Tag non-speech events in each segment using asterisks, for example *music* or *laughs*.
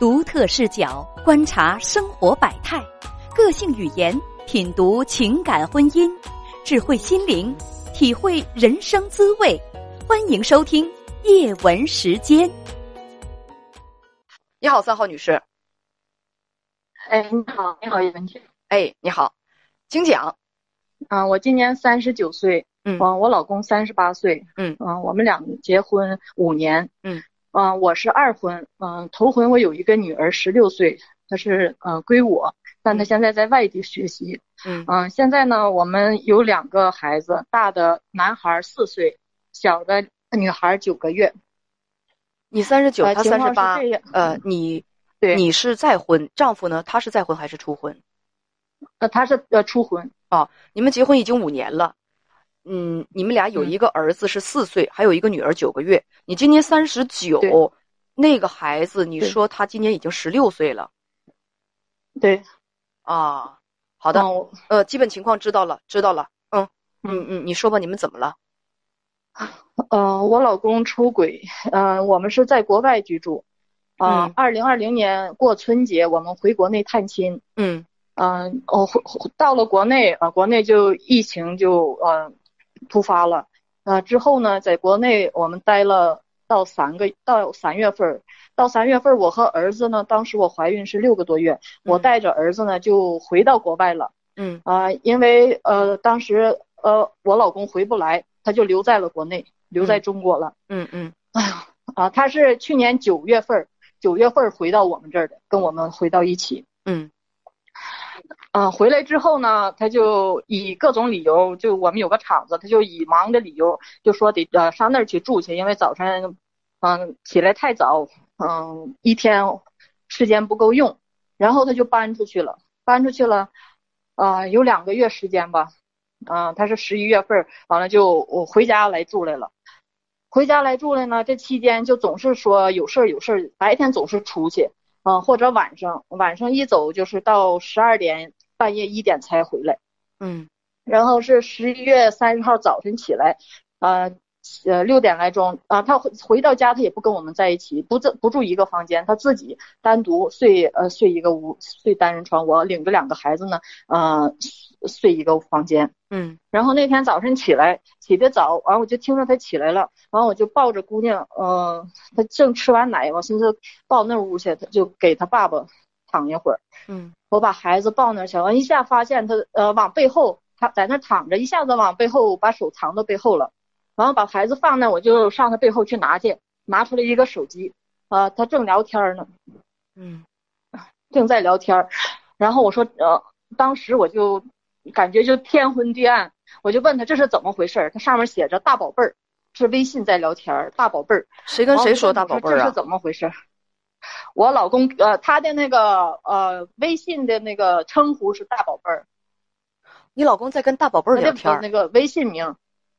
独特视角观察生活百态，个性语言品读情感婚姻，智慧心灵体会人生滋味。欢迎收听叶文时间。你好，三号女士。哎，你好，你好，叶文姐。哎，你好，请讲。嗯，我今年三十九岁，嗯我老公三十八岁，嗯嗯，我们俩结婚五年，嗯嗯，我是二婚，嗯，头婚我有一个女儿十六岁，她是呃归我，但她现在在外地学习，嗯嗯，现在呢我们有两个孩子，大的男孩四岁，小的女孩九个月，你三十九，他三十八。呃，你对，你是再婚，丈夫呢？他是再婚还是初婚？呃他是呃初婚，哦你们结婚已经五年了。嗯，你们俩有嗯一个儿子是四岁，还有一个女儿九个月。你今年三十九，那个孩子，你说他今年已经十六岁了对，啊？好的，嗯呃，基本情况知道了，知道了。嗯嗯嗯嗯，你说吧，你们怎么了？*laughs* 呃，我老公出轨，呃，我们是在国外居住，啊、嗯二零二零年过春节，我们回国内探亲，嗯嗯、呃，我回回到了国内，啊、国内就疫情就呃突发了，呃，之后呢，在国内我们待了到三个到三月份儿，到三月份儿，我和儿子呢，当时我怀孕是六个多月，我嗯带着儿子呢就回到国外了。嗯啊、因为呃，当时呃，我老公回不来，他就留在了国内，留在嗯中国了。嗯嗯哎呀，啊，他是去年九月份儿，九月份儿回到我们这儿的，跟我们回到一起。嗯嗯，回来之后呢，他就以各种理由，就我们有个厂子，他就以忙的理由，就说得呃上那儿去住去，因为早晨，嗯，起来太早，嗯，一天时间不够用，然后他就搬出去了，搬出去了，啊、有两个月时间吧，啊、他是十一月份，完了就我回家来住来了。回家来住来呢，这期间就总是说有事儿有事儿，白天总是出去，嗯、或者晚上晚上一走就是到十二点半夜一点才回来，嗯。然后是十一月三十号早晨起来，呃呃六点来钟啊、他回回到家他也不跟我们在一起，不住不住一个房间，他自己单独睡呃睡一个屋睡单人床，我领着两个孩子呢，呃睡一个房间。嗯然后那天早晨起来起得早，完我就听着他起来了，完我就抱着姑娘，嗯、她正吃完奶，我寻思抱那屋去，他就给他爸爸躺一会儿。嗯我把孩子抱那儿去，完一下发现他呃往背后，他在那躺着，一下子往背后把手藏到背后了，然后把孩子放那，我就上他背后去拿去，拿出来一个手机，呃，他正聊天呢，嗯正在聊天儿，然后我说呃，当时我就感觉就天昏地暗，我就问他这是怎么回事儿，他上面写着大宝贝儿，是微信在聊天儿，大宝贝儿。谁跟谁说大宝贝儿啊这是？怎么回事？我老公呃，他的那个呃微信的那个称呼是大宝贝儿，你老公在跟大宝贝儿聊天儿？那个微信名，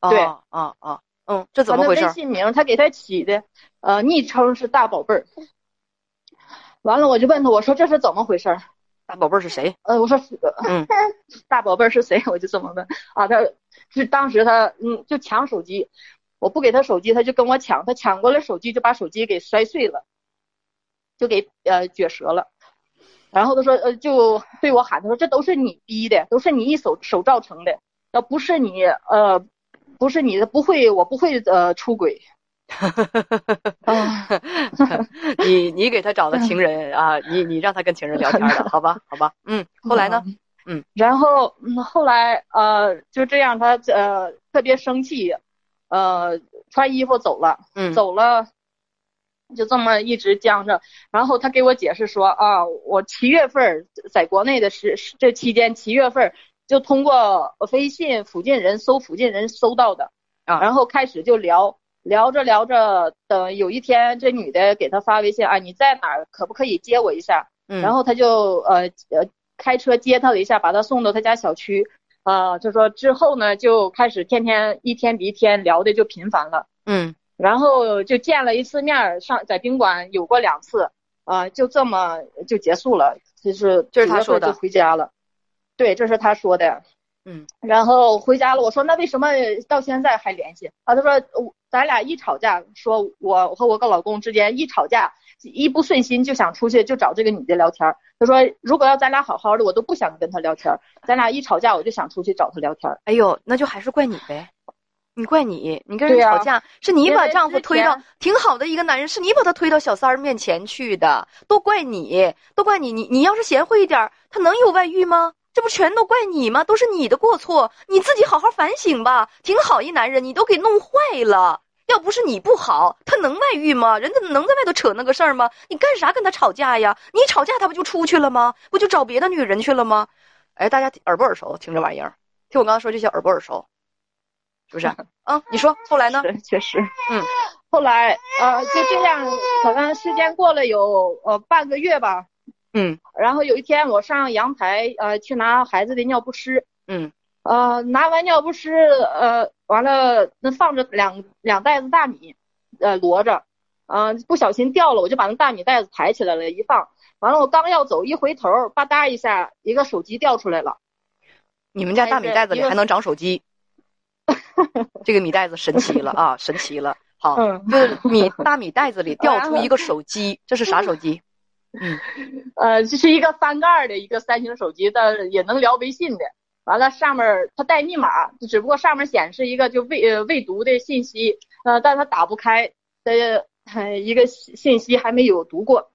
对啊啊啊！嗯，这怎么回事儿？微信名他给他起的呃昵称是大宝贝儿。完了，我就问他，我说这是怎么回事儿？大宝贝儿是谁？呃，我说是嗯 *laughs* 大宝贝儿是谁？我就这么问啊，他是当时他嗯就抢手机，我不给他手机，他就跟我抢，他抢过来手机就把手机给摔碎了，就给呃撅折了。然后他说呃就对我喊，他说这都是你逼的，都是你一手手造成的，要不是你呃不是你的不会我不会呃出轨。*laughs* 啊，你你给他找的情人啊，你你让他跟情人聊天了，好吧？好吧，嗯，后来呢？嗯，然后嗯，后来呃就这样，他呃特别生气，呃穿衣服走了，嗯走了，就这么一直僵着。然后他给我解释说啊，我七月份儿在国内的时这期间，七月份儿就通过微信附近人搜附近人搜到的，啊然后开始就聊。聊着聊着，等有一天这女的给他发微信啊，你在哪儿？可不可以接我一下？嗯，然后他就呃呃开车接他了一下，把他送到他家小区。啊、就说之后呢，就开始天天一天比一天聊的就频繁了，嗯然后就见了一次面儿，上在宾馆有过两次，啊、就这么就结束了，就是就是他说的回家了。对，这是他说的。嗯，然后回家了，我说那为什么到现在还联系啊？他说我咱俩一吵架，说我和我跟老公之间一吵架，一不顺心就想出去就找这个女的聊天。他说如果要咱俩好好的，我都不想跟她聊天。咱俩一吵架，我就想出去找她聊天。哎呦，那就还是怪你呗，你怪你，你跟人吵架、是你把丈夫推到挺好的一个男人，是你把他推到小三儿面前去的，都怪你，都怪你，你你要是贤惠一点，他能有外遇吗？这不全都怪你吗？都是你的过错，你自己好好反省吧。挺好一男人，你都给弄坏了。要不是你不好，他能外遇吗？人家能在外头扯那个事儿吗？你干啥跟他吵架呀？你一吵架，他不就出去了吗？不就找别的女人去了吗？哎，大家耳不耳熟？听这玩意儿，听我刚刚说这些耳不耳熟？是不是？*laughs* 啊，你说后来呢？确实，嗯，后来呃就这样，好像时间过了有呃半个月吧。嗯，然后有一天我上阳台，呃，去拿孩子的尿不湿，嗯，呃，拿完尿不湿，呃，完了那放着两两袋子大米，呃，摞着，嗯，不小心掉了，我就把那大米袋子抬起来了，一放，完了我刚要走，一回头，吧嗒一下，一个手机掉出来了。你们家大米袋子里还能长手机？*laughs* 这个米袋子神奇了啊，神奇了！好，就是米大米袋子里 *laughs* 掉出一个手机，这是啥手机？嗯，*laughs* 呃，这是一个翻盖的一个三星手机，但也能聊微信的。完了，上面它带密码，只不过上面显示一个就未呃未读的信息，呃，但它打不开的 *laughs* 一个信息还没有读过。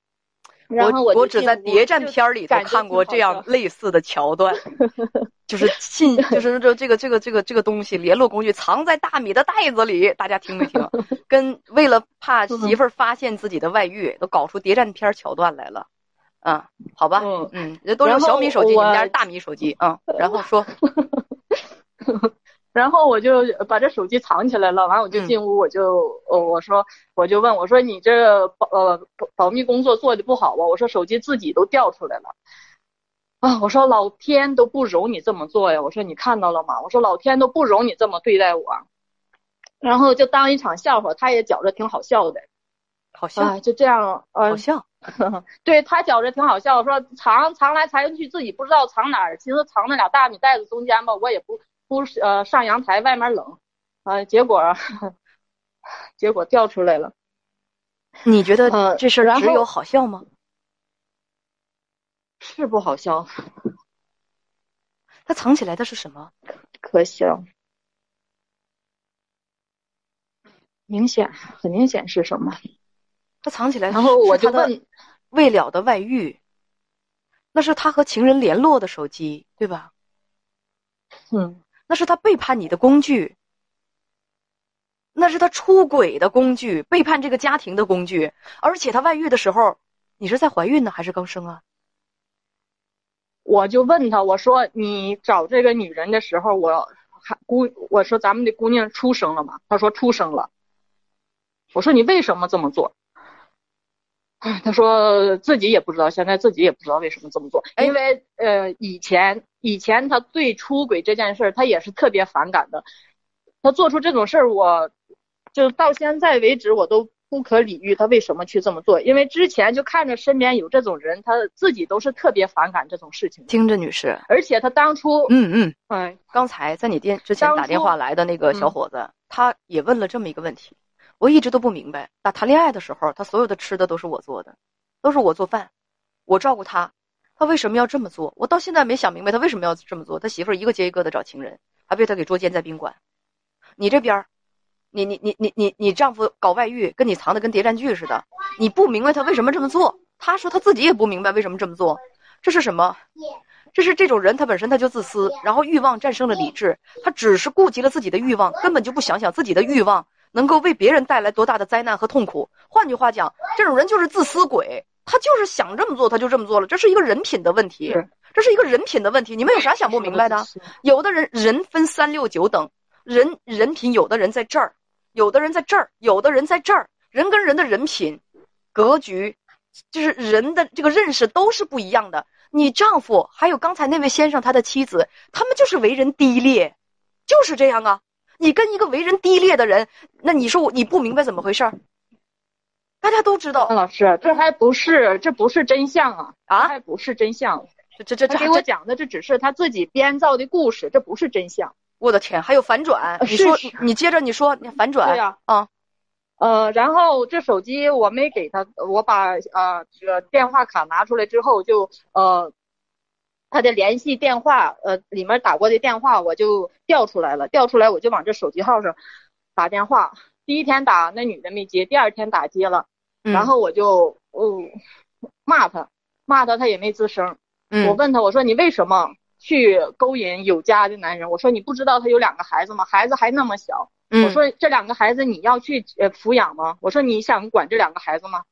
然后我我只在谍战片里头看过这样类似的桥段，*laughs* 就是信，就是这这个这个这个这个东西，联络工具藏在大米的袋子里，大家听没听？*laughs* 跟为了怕媳妇儿发现自己的外遇，都搞出谍战片桥段来了，嗯，好吧，嗯嗯，这都用小米手机，你们家是大米手机，嗯，然后说。*laughs* 然后我就把这手机藏起来了，完我就进屋，我就呃我说我就问我说你这保呃保保密工作做的不好吧？我说手机自己都掉出来了，啊我说老天都不容你这么做呀！我说你看到了吗？我说老天都不容你这么对待我，然后就当一场笑话，他也觉着挺好笑的，好笑就这样呃好笑，*laughs* 对他觉着挺好笑，说藏藏来藏去自己不知道藏哪儿，寻思藏那俩大米袋子中间吧，我也不。不是呃，上阳台外面冷，啊，结果 *laughs* 结果掉出来了。你觉得这事儿只有好笑吗？是不好笑。他藏起来的是什么？可笑。明显，很明显是什么？他藏起来，然后我就问未了的外遇，那是他和情人联络的手机，对吧？嗯。那是他背叛你的工具，那是他出轨的工具，背叛这个家庭的工具。而且他外遇的时候，你是在怀孕呢还是刚生啊？我就问他，我说你找这个女人的时候，我还姑我说咱们的姑娘出生了吗？他说出生了。我说你为什么这么做？他说自己也不知道，现在自己也不知道为什么这么做，因为呃以前以前他对出轨这件事儿他也是特别反感的，他做出这种事儿，我就到现在为止我都不可理喻他为什么去这么做，因为之前就看着身边有这种人，他自己都是特别反感这种事情。听着，女士，而且他当初嗯嗯。哎，刚才在你电之前打电话来的那个小伙子，他也问了这么一个问题。我一直都不明白，打谈恋爱的时候，他所有的吃的都是我做的，都是我做饭，我照顾他，他为什么要这么做？我到现在没想明白他为什么要这么做。他媳妇儿一个接一个的找情人，还被他给捉奸在宾馆。你这边，你你你你你你丈夫搞外遇，跟你藏的跟谍战剧似的，你不明白他为什么这么做。他说他自己也不明白为什么这么做，这是什么？这是这种人，他本身他就自私，然后欲望战胜了理智，他只是顾及了自己的欲望，根本就不想想自己的欲望。能够为别人带来多大的灾难和痛苦？换句话讲，这种人就是自私鬼，他就是想这么做，他就这么做了。这是一个人品的问题，这是一个人品的问题。你们有啥想不明白的？有的人人分三六九等，人人品有的人在这儿，有的人在这儿，有的人在这儿。人跟人的人品、格局，就是人的这个认识都是不一样的。你丈夫还有刚才那位先生他的妻子，他们就是为人低劣，就是这样啊。你跟一个为人低劣的人，那你说我你不明白怎么回事儿？大家都知道，老师，这还不是这不是真相啊啊，还不是真相，这这这这给我讲的这只是他自己编造的故事，这不是真相。我的天，还有反转？你说，你接着你说，你反转。对呀，啊，呃，然后这手机我没给他，我把呃这个电话卡拿出来之后，就呃他的联系电话，呃里面打过的电话我就调出来了，调出来我就往这手机号上打电话。第一天打那女的没接，第二天打接了，然后我就嗯骂他，骂他他也没吱声。我问他，我说你为什么？去勾引有家的男人，我说你不知道他有两个孩子吗？孩子还那么小，我说这两个孩子你要去呃抚养吗？我说你想管这两个孩子吗？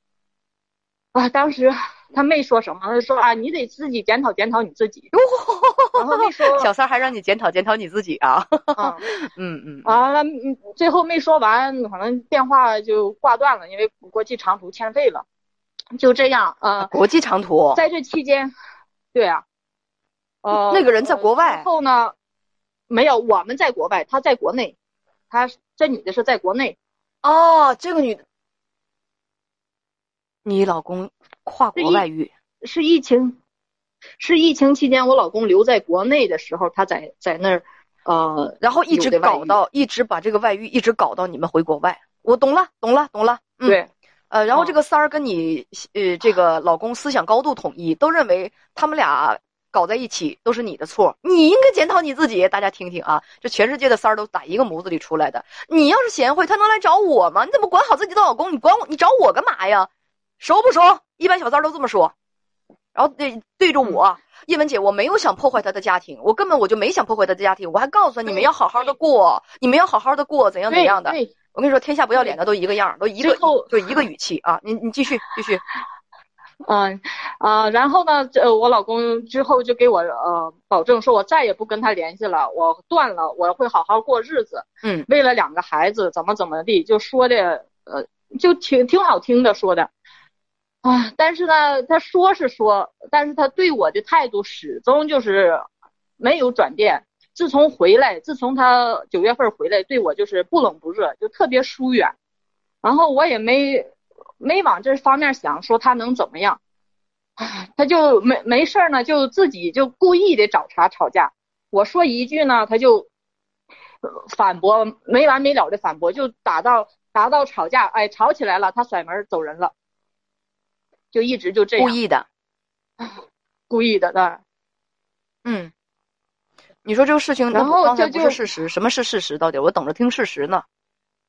啊，当时他没说什么，他说啊，你得自己检讨检讨你自己。*laughs* 然后没说，*laughs* 小三还让你检讨检讨你自己啊？嗯 *laughs* 嗯。完了，最后没说完，可能电话就挂断了，因为国际长途欠费了。就这样啊。国际长途。在这期间，对啊。呃，那个人在国外。后呢，没有，我们在国外，他在国内。他这女的是在国内。哦，这个女的，你老公跨国外遇？是疫情，是疫情期间，我老公留在国内的时候，他在在那儿，呃，然后一直搞到，一直把这个外遇一直搞到你们回国外。我懂了，懂了，懂了。对，呃，然后这个三儿跟你，呃，这个老公思想高度统一，都认为他们俩。搞在一起都是你的错，你应该检讨你自己。大家听听啊，这全世界的三儿都打一个模子里出来的。你要是贤惠，他能来找我吗？你怎么管好自己的老公？你管我，你找我干嘛呀？熟不熟？一般小三儿都这么说。然后对对着我，叶文姐，我没有想破坏他的家庭，我根本我就没想破坏他的家庭，我还告诉他你们要好好的过，你们要好好的过，怎样怎样的。我跟你说，天下不要脸的都一个样，都一个就一个语气啊。你你继续继续。*laughs* 嗯，啊，然后呢，这我老公之后就给我呃保证说，我再也不跟他联系了，我断了，我会好好过日子。嗯，为了两个孩子，怎么怎么地，就说的呃，就挺挺好听的说的，啊，但是呢，他说是说，但是他对我的态度始终就是没有转变。自从回来，自从他九月份回来，对我就是不冷不热，就特别疏远，然后我也没。没往这方面想，说他能怎么样，他就没没事呢，就自己就故意的找茬吵架。我说一句呢，他就反驳，没完没了的反驳，就打到打到吵架，哎，吵起来了，他甩门走人了，就一直就这样。故意的，*laughs* 故意的，对。嗯，你说这个事情，然后这不是事实，什么是事实？到底我等着听事实呢。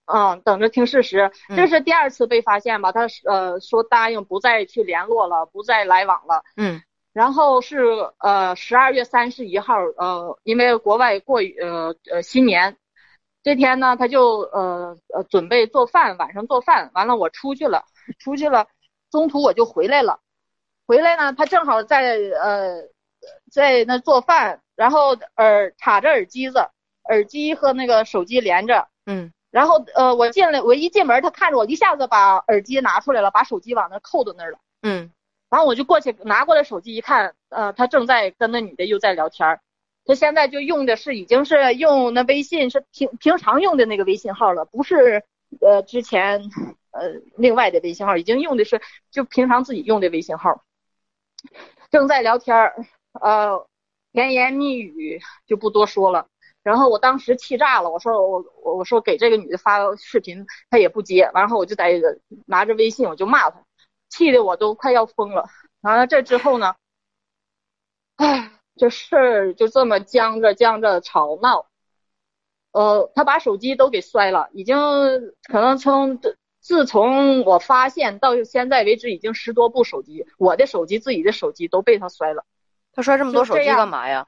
嗯，等着听事实。这是第二次被发现吧？他呃说答应不再去联络了，不再来往了。嗯，然后是呃十二月三十一号，呃因为国外过呃呃新年这天呢，他就呃呃准备做饭，晚上做饭。完了我出去了，出去了，中途我就回来了。回来呢，他正好在呃在那做饭，然后耳插着耳机子，耳机和那个手机连着。嗯。然后呃，我进来，我一进门，他看着我，一下子把耳机拿出来了，把手机往那扣到那儿了。嗯，然后我就过去拿过来手机一看，呃，他正在跟那女的又在聊天儿。他现在就用的是已经是用那微信是平平常用的那个微信号了，不是呃之前呃另外的微信号，已经用的是就平常自己用的微信号。正在聊天儿，呃，甜言蜜语就不多说了。然后我当时气炸了，我说我我我说给这个女的发视频，她也不接，然后我就在拿着微信我就骂她，气得我都快要疯了。完了这之后呢，唉，这事儿就这么僵着僵着吵闹，呃，他把手机都给摔了，已经可能从自从我发现到现在为止，已经十多部手机，我的手机自己的手机都被他摔了。他摔这么多手机干嘛呀？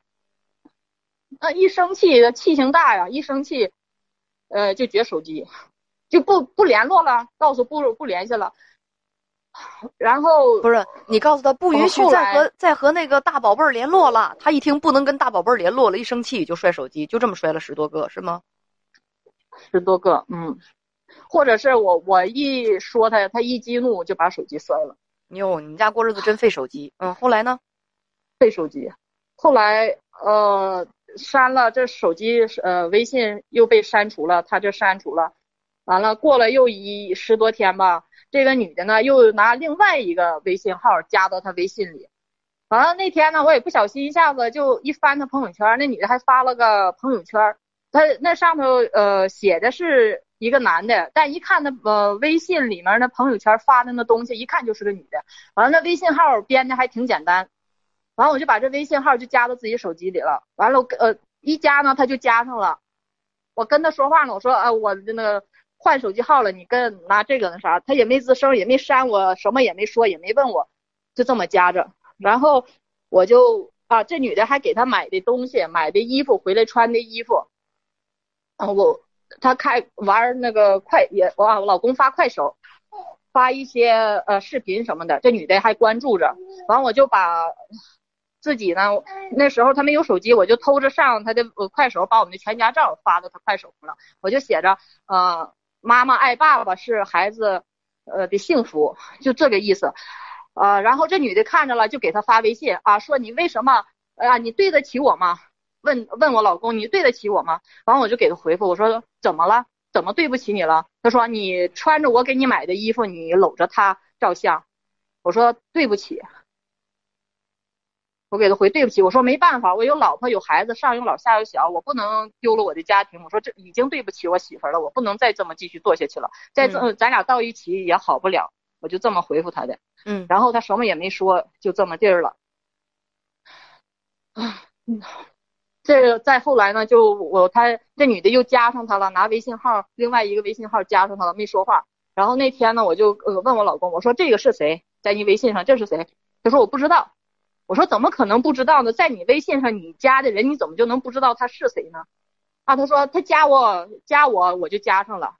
那一生气，气性大呀！一生气，呃，就绝手机，就不不联络了，告诉不不联系了。*laughs* 然后不是你告诉他不允许再和再和那个大宝贝儿联络了。他一听不能跟大宝贝儿联络了，一生气就摔手机，就这么摔了十多个，是吗？十多个，嗯。或者是我我一说他，他一激怒就把手机摔了。哟，你们家过日子真费手机。嗯，后来呢？费手机。后来呃。删了这手机，呃，微信又被删除了，他就删除了。完了，过了又一十多天吧，这个女的呢又拿另外一个微信号加到他微信里，完了那天呢，我也不小心一下子就一翻他朋友圈，那女的还发了个朋友圈，她那上头呃写的是一个男的，但一看那呃微信里面那朋友圈发的那东西，一看就是个女的。完了那微信号编的还挺简单，完了我就把这微信号就加到自己手机里了。完了呃一加呢，他就加上了，我跟他说话呢，我说呃我那个换手机号了，你跟拿这个那啥，他也没吱声，也没删我，什么也没说，也没问我，就这么加着。然后我就啊，这女的还给他买的东西，买的衣服回来穿的衣服，啊，我他开玩那个快也哇，我老公发快手，发一些呃视频什么的，这女的还关注着，完我就把自己呢，那时候他没有手机，我就偷着上他的快手，把我们的全家照发到他快手上了，我就写着呃妈妈爱爸爸是孩子呃的幸福，就这个意思。呃，然后这女的看着了，就给他发微信啊，说你为什么啊？你对得起我吗？问问我老公，你对得起我吗？完我就给他回复，我说怎么了？怎么对不起你了？他说你穿着我给你买的衣服，你搂着他照相。我说对不起，我给他回对不起。我说没办法，我有老婆有孩子，上有老下有小，我不能丢了我的家庭。我说这已经对不起我媳妇了，我不能再这么继续做下去了。再这咱俩到一起也好不了。我就这么回复他的，嗯，然后他什么也没说，就这么地儿了。啊，嗯，这再后来呢，就我他这女的又加上他了，拿微信号另外一个微信号加上他了，没说话。然后那天呢，我就呃问我老公，我说这个是谁？在你微信上这是谁？他说我不知道。我说怎么可能不知道呢？在你微信上你加的人，你怎么就能不知道他是谁呢？啊，他说他加我加我，我就加上了。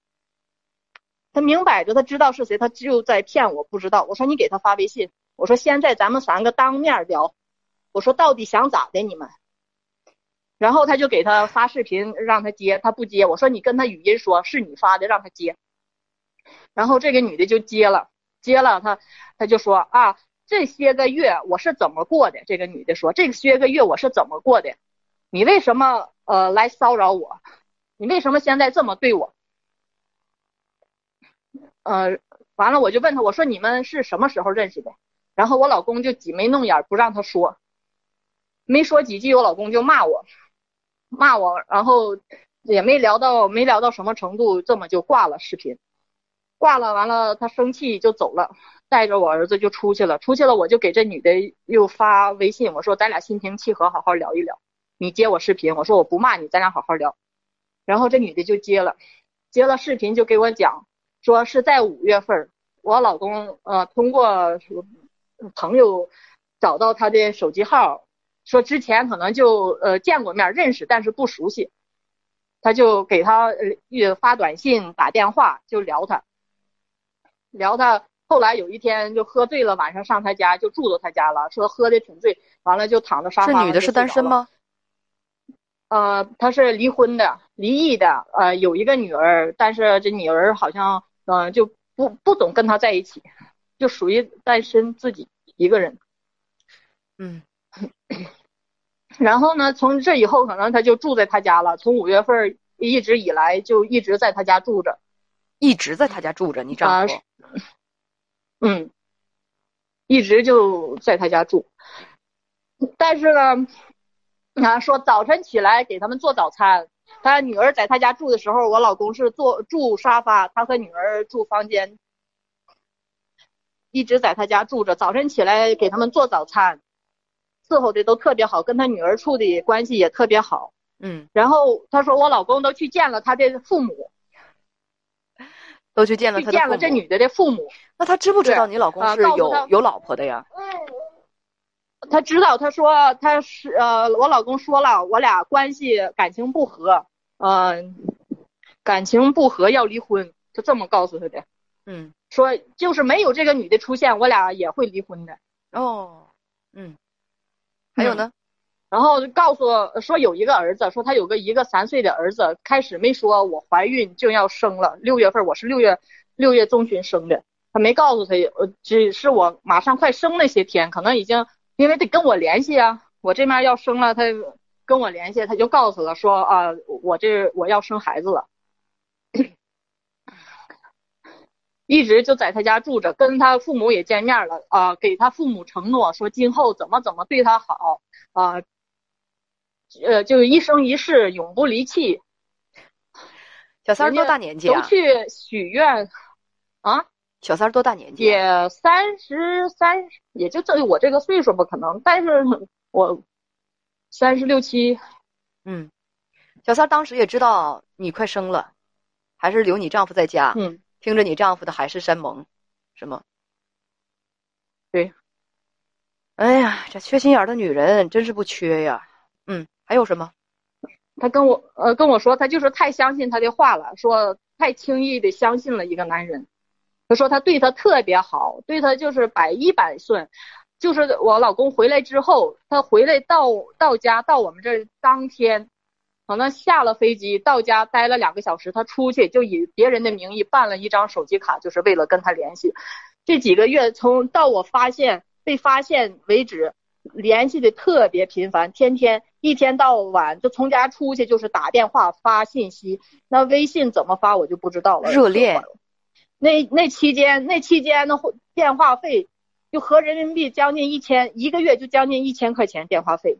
他明摆着，他知道是谁，他就在骗我，不知道。我说你给他发微信，我说现在咱们三个当面聊，我说到底想咋的你们？然后他就给他发视频让他接，他不接。我说你跟他语音说，是你发的，让他接。然后这个女的就接了，接了他，他就说啊，这些个月我是怎么过的？这个女的说，这些个月我是怎么过的？你为什么呃来骚扰我？你为什么现在这么对我？呃，完了我就问他，我说你们是什么时候认识的？然后我老公就挤眉弄眼不让他说，没说几句，我老公就骂我，骂我，然后也没聊到没聊到什么程度，这么就挂了视频，挂了，完了他生气就走了，带着我儿子就出去了，出去了我就给这女的又发微信，我说咱俩心平气和好好聊一聊，你接我视频，我说我不骂你，咱俩好好聊，然后这女的就接了，接了视频就给我讲。说是在五月份，我老公呃通过朋友找到他的手机号，说之前可能就呃见过面认识，但是不熟悉，他就给他呃发短信打电话就聊他，聊他后来有一天就喝醉了，晚上上他家就住到他家了，说喝的挺醉，完了就躺在沙发上。这女的是单身吗？呃，她是离婚的，离异的，呃有一个女儿，但是这女儿好像。嗯，就不不总跟他在一起，就属于单身自己一个人。嗯，*coughs* 然后呢，从这以后可能他就住在他家了。从五月份一直以来就一直在他家住着，一直在他家住着。你丈夫？嗯，一直就在他家住。但是呢，啊，说早晨起来给他们做早餐。他女儿在他家住的时候，我老公是坐住沙发，他和女儿住房间，一直在他家住着。早晨起来给他们做早餐，伺候的都特别好，跟他女儿处的关系也特别好。嗯，然后他说我老公都去见了他的父母，都去见了，他见了这女的的父母。那他知不知道你老公是有有老婆的呀？他知道，他说他是呃，我老公说了，我俩关系感情不和，嗯，感情不和要离婚，就这么告诉他的。嗯，说就是没有这个女的出现，我俩也会离婚的。哦，嗯，还有呢，然后就告诉说有一个儿子，说他有个一个三岁的儿子，开始没说我怀孕就要生了，六月份我是六月六月中旬生的，他没告诉他，呃，只是我马上快生那些天，可能已经。因为得跟我联系啊，我这边要生了，他跟我联系，他就告诉了说啊，我这我要生孩子了。一直就在他家住着，跟他父母也见面了啊，给他父母承诺说今后怎么怎么对他好啊，呃，就一生一世永不离弃。小三多大年纪啊？都去许愿啊？小三多大年纪？也三十三，也就这我这个岁数吧可能，但是我三十六七。嗯，小三当时也知道你快生了，还是留你丈夫在家。嗯。听着你丈夫的海誓山盟，是吗？对。哎呀，这缺心眼的女人真是不缺呀。嗯，还有什么？他跟我呃跟我说，他就是太相信他的话了，说太轻易的相信了一个男人。他说他对他特别好，对他就是百依百顺。就是我老公回来之后，他回来到到家到我们这当天。可能下了飞机到家待了两个小时，他出去就以别人的名义办了一张手机卡，就是为了跟他联系。这几个月从到我发现被发现为止，联系的特别频繁，天天一天到晚就从家出去就是打电话发信息。那微信怎么发我就不知道了。热恋，那那期间那期间的电话费就合人民币将近一千，一个月就将近一千块钱电话费。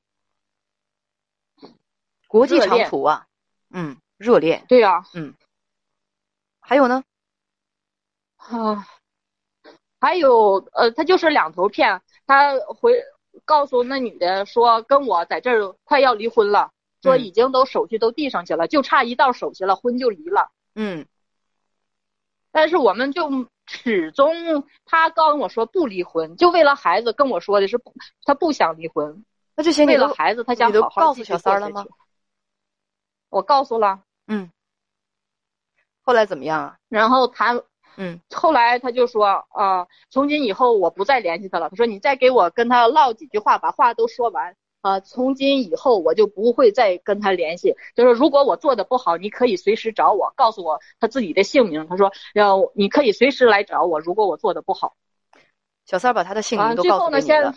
国际长途啊，嗯，热恋，对呀，嗯，还有呢，啊，还有呃，他就是两头骗，他回告诉那女的说跟我在这儿快要离婚了，说已经都手续都递上去了，就差一道手续了，婚就离了，嗯，但是我们就始终他跟我说不离婚，就为了孩子，跟我说的是他不想离婚，那这些为了孩子，他想好好告诉小三了吗？我告诉了，嗯，后来怎么样啊？然后他，嗯，后来他就说，啊，从今以后我不再联系他了。他说你再给我跟他唠几句话，把话都说完，啊，从今以后我就不会再跟他联系。就是如果我做的不好，你可以随时找我，告诉我他自己的姓名。他说，要你可以随时来找我，如果我做的不好。小三把他的姓名都告诉你了。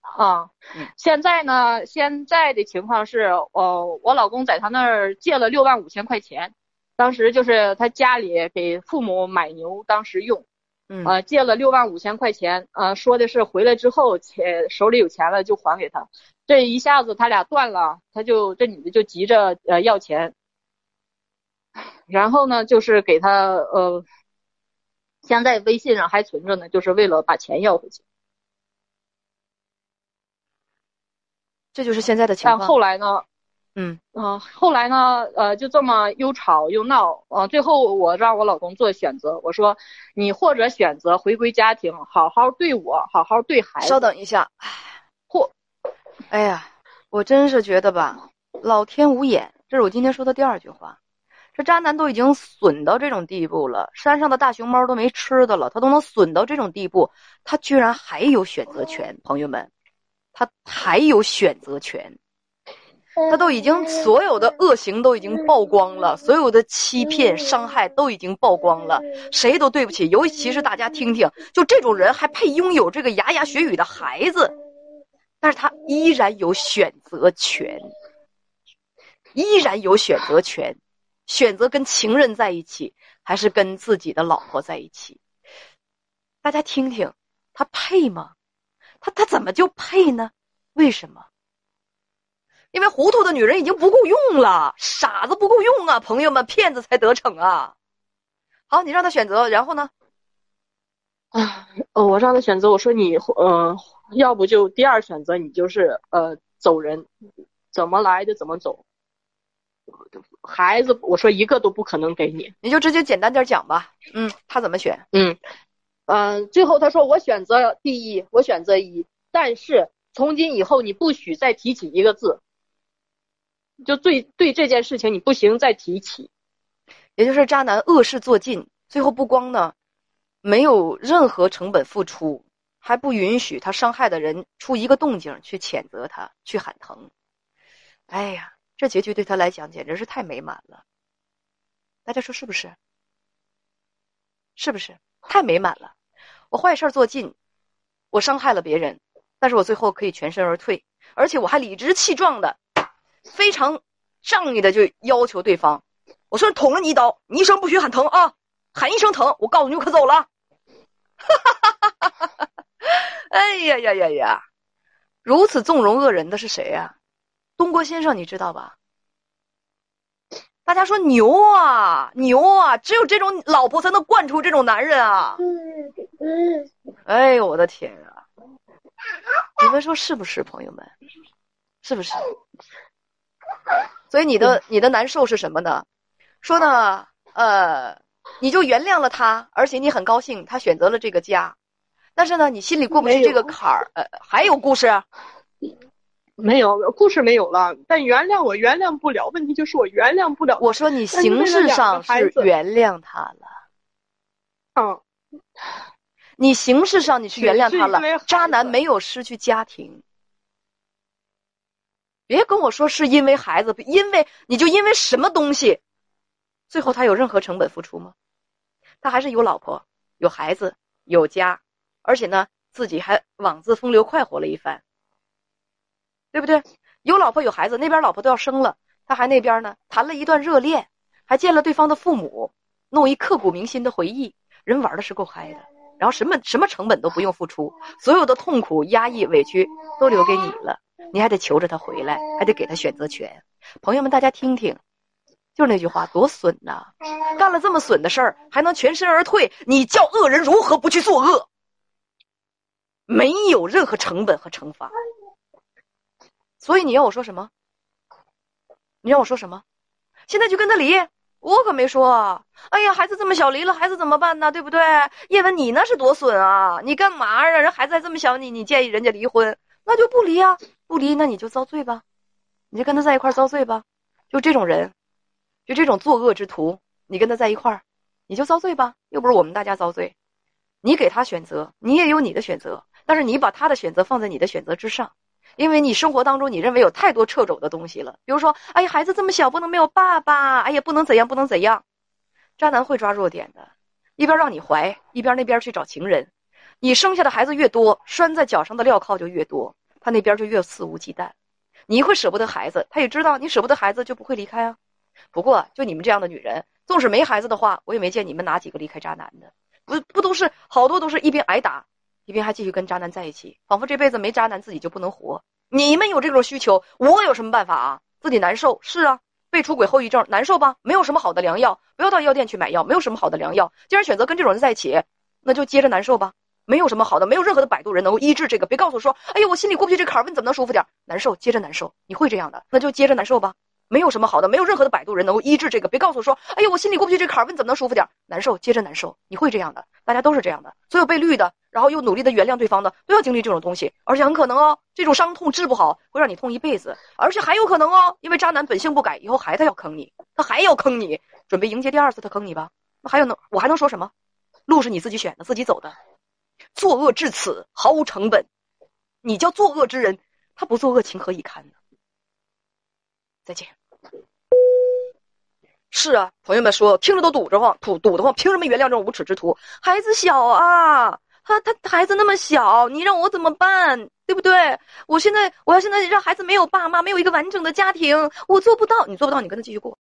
啊，现在呢？现在的情况是，哦，我老公在他那儿借了六万五千块钱，当时就是他家里给父母买牛，当时用，嗯，啊，借了六万五千块钱，呃，说的是回来之后钱手里有钱了就还给他，这一下子他俩断了，他就这女的就急着呃要钱，然后呢，就是给他呃，现在微信上还存着呢，就是为了把钱要回去。这就是现在的情况。但后来呢？嗯啊，后来呢？呃，就这么又吵又闹啊！最后我让我老公做选择，我说你或者选择回归家庭，好好对我，好好对孩子。稍等一下，或，哎呀，我真是觉得吧，老天无眼。这是我今天说的第二句话。这渣男都已经损到这种地步了，山上的大熊猫都没吃的了，他都能损到这种地步，他居然还有选择权，朋友们。他还有选择权，他都已经所有的恶行都已经曝光了，所有的欺骗伤害都已经曝光了，谁都对不起。尤其是大家听听，就这种人还配拥有这个牙牙学语的孩子，但是他依然有选择权，依然有选择权，选择跟情人在一起，还是跟自己的老婆在一起。大家听听，他配吗？他他怎么就配呢？为什么？因为糊涂的女人已经不够用了，傻子不够用啊！朋友们，骗子才得逞啊！好，你让他选择，然后呢？啊，呃，我让他选择，我说你，呃，要不就第二选择，你就是呃走人，怎么来的怎么走。孩子，我说一个都不可能给你，你就直接简单点讲吧。嗯，他怎么选？嗯。嗯，最后他说我选择第一，我选择一，但是从今以后你不许再提起一个字，就对对这件事情你不行再提起，也就是渣男恶事做尽，最后不光呢没有任何成本付出，还不允许他伤害的人出一个动静去谴责他去喊疼，哎呀，这结局对他来讲简直是太美满了，大家说是不是？是不是？太美满了，我坏事做尽，我伤害了别人，但是我最后可以全身而退，而且我还理直气壮的，非常仗义的就要求对方，我说捅了你一刀，你一声不许喊疼啊，喊一声疼，我告诉你，我可走了。哈哈哈哈哈哈哎呀呀呀呀！如此纵容恶人的是谁呀？东郭先生，你知道吧？大家说牛啊牛啊！只有这种老婆才能惯出这种男人啊！哎呦我的天啊！你们说是不是，朋友们？是不是？*laughs* 所以你的你的难受是什么呢？说呢，呃，你就原谅了他，而且你很高兴他选择了这个家，但是呢，你心里过不去这个坎儿。呃，还有故事？没有故事没有了，但原谅我原谅不了。问题就是我原谅不了。我说你形式上是原谅他了，嗯，你形式上你是原谅他了。渣男没有失去家庭。别跟我说是因为孩子，因为你就因为什么东西，最后他有任何成本付出吗？他还是有老婆、有孩子、有家，而且呢，自己还妄自风流快活了一番，对不对？有老婆有孩子，那边老婆都要生了，他还那边呢，谈了一段热恋，还见了对方的父母，弄一刻骨铭心的回忆，人玩的是够嗨的，然后什么什么成本都不用付出，所有的痛苦、压抑、委屈都留给你了。你还得求着他回来，还得给他选择权。朋友们，大家听听，就是那句话，多损呐！干了这么损的事儿，还能全身而退，你叫恶人如何不去作恶？没有任何成本和惩罚。所以你要我说什么？你让我说什么？现在就跟他离？我可没说。哎呀，孩子这么小，离了孩子怎么办呢？对不对？叶文，你那是多损啊！你干嘛呀？人孩子还这么小，你你建议人家离婚？那就不离啊，不离，那你就遭罪吧，你就跟他在一块遭罪吧。就这种人，就这种作恶之徒，你跟他在一块儿，你就遭罪吧。又不是我们大家遭罪，你给他选择，你也有你的选择，但是你把他的选择放在你的选择之上，因为你生活当中你认为有太多掣肘的东西了。比如说，哎呀，孩子这么小，不能没有爸爸，哎呀，不能怎样，不能怎样。渣男会抓弱点的，一边让你怀，一边那边去找情人。你生下的孩子越多，拴在脚上的镣铐就越多，他那边就越肆无忌惮。你会舍不得孩子，他也知道你舍不得孩子，就不会离开啊。不过，就你们这样的女人，纵使没孩子的话，我也没见你们哪几个离开渣男的。不，不都是好多都是一边挨打，一边还继续跟渣男在一起，仿佛这辈子没渣男自己就不能活。你们有这种需求，我有什么办法啊？自己难受是啊，被出轨后遗症难受吧？没有什么好的良药，不要到药店去买药，没有什么好的良药。既然选择跟这种人在一起，那就接着难受吧。没有什么好的，没有任何的摆渡人能够医治这个。别告诉我说，哎呀，我心里过不去这坎儿，问你怎么能舒服点？难受，接着难受，你会这样的，那就接着难受吧。没有什么好的，没有任何的摆渡人能够医治这个。别告诉我说，哎呀，我心里过不去这坎儿，问你怎么能舒服点？难受，接着难受，你会这样的，大家都是这样的。所有被绿的，然后又努力的原谅对方的，都要经历这种东西，而且很可能哦，这种伤痛治不好，会让你痛一辈子，而且还有可能哦，因为渣男本性不改，以后还他要坑你，他还要坑你，准备迎接第二次他坑你吧。那还有呢？我还能说什么？路是你自己选的，自己走的。作恶至此，毫无成本，你叫作恶之人，他不作恶，情何以堪呢？再见。是啊，朋友们说，听着都堵着慌，堵堵得慌，凭什么原谅这种无耻之徒？孩子小啊，他他孩子那么小，你让我怎么办？对不对？我现在我要现在让孩子没有爸妈，没有一个完整的家庭，我做不到。你做不到，你跟他继续过。